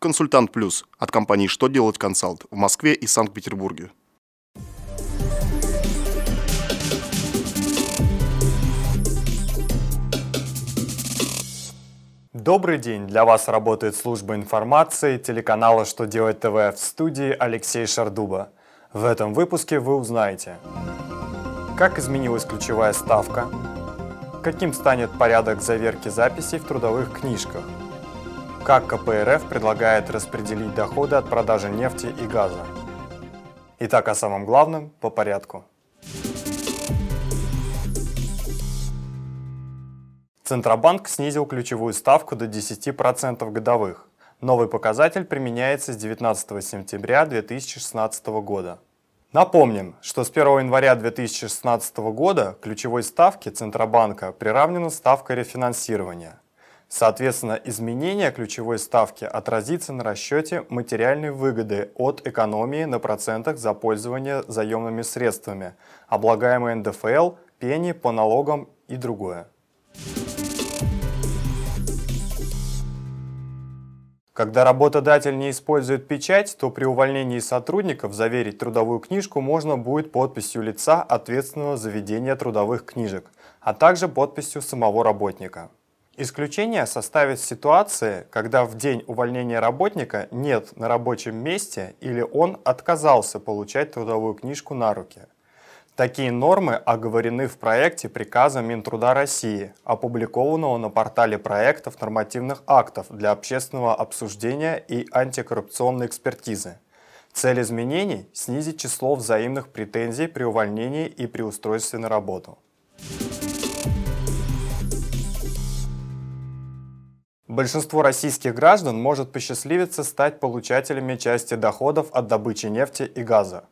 Консультант Плюс от компании «Что делать консалт» в Москве и Санкт-Петербурге. Добрый день! Для вас работает служба информации телеканала «Что делать ТВ» в студии Алексей Шардуба. В этом выпуске вы узнаете, как изменилась ключевая ставка, каким станет порядок заверки записей в трудовых книжках, как КПРФ предлагает распределить доходы от продажи нефти и газа. Итак, о самом главном по порядку. Центробанк снизил ключевую ставку до 10% годовых. Новый показатель применяется с 19 сентября 2016 года. Напомним, что с 1 января 2016 года ключевой ставке Центробанка приравнена ставка рефинансирования. Соответственно, изменение ключевой ставки отразится на расчете материальной выгоды от экономии на процентах за пользование заемными средствами, облагаемой НДФЛ, пени по налогам и другое. Когда работодатель не использует печать, то при увольнении сотрудников заверить трудовую книжку можно будет подписью лица, ответственного за ведение трудовых книжек, а также подписью самого работника. Исключение составит ситуации, когда в день увольнения работника нет на рабочем месте или он отказался получать трудовую книжку на руки – Такие нормы оговорены в проекте приказа Минтруда России, опубликованного на портале проектов нормативных актов для общественного обсуждения и антикоррупционной экспертизы. Цель изменений – снизить число взаимных претензий при увольнении и при устройстве на работу. Большинство российских граждан может посчастливиться стать получателями части доходов от добычи нефти и газа.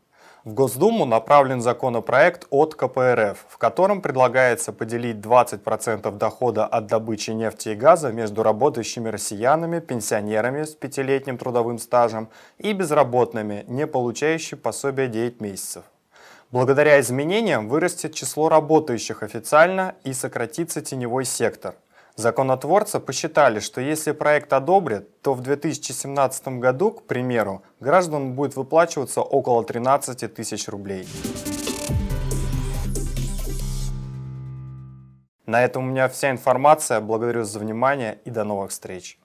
В Госдуму направлен законопроект от КПРФ, в котором предлагается поделить 20% дохода от добычи нефти и газа между работающими россиянами, пенсионерами с пятилетним трудовым стажем и безработными, не получающими пособия 9 месяцев. Благодаря изменениям вырастет число работающих официально и сократится теневой сектор – Законотворцы посчитали, что если проект одобрят, то в 2017 году, к примеру, гражданам будет выплачиваться около 13 тысяч рублей. На этом у меня вся информация. Благодарю за внимание и до новых встреч.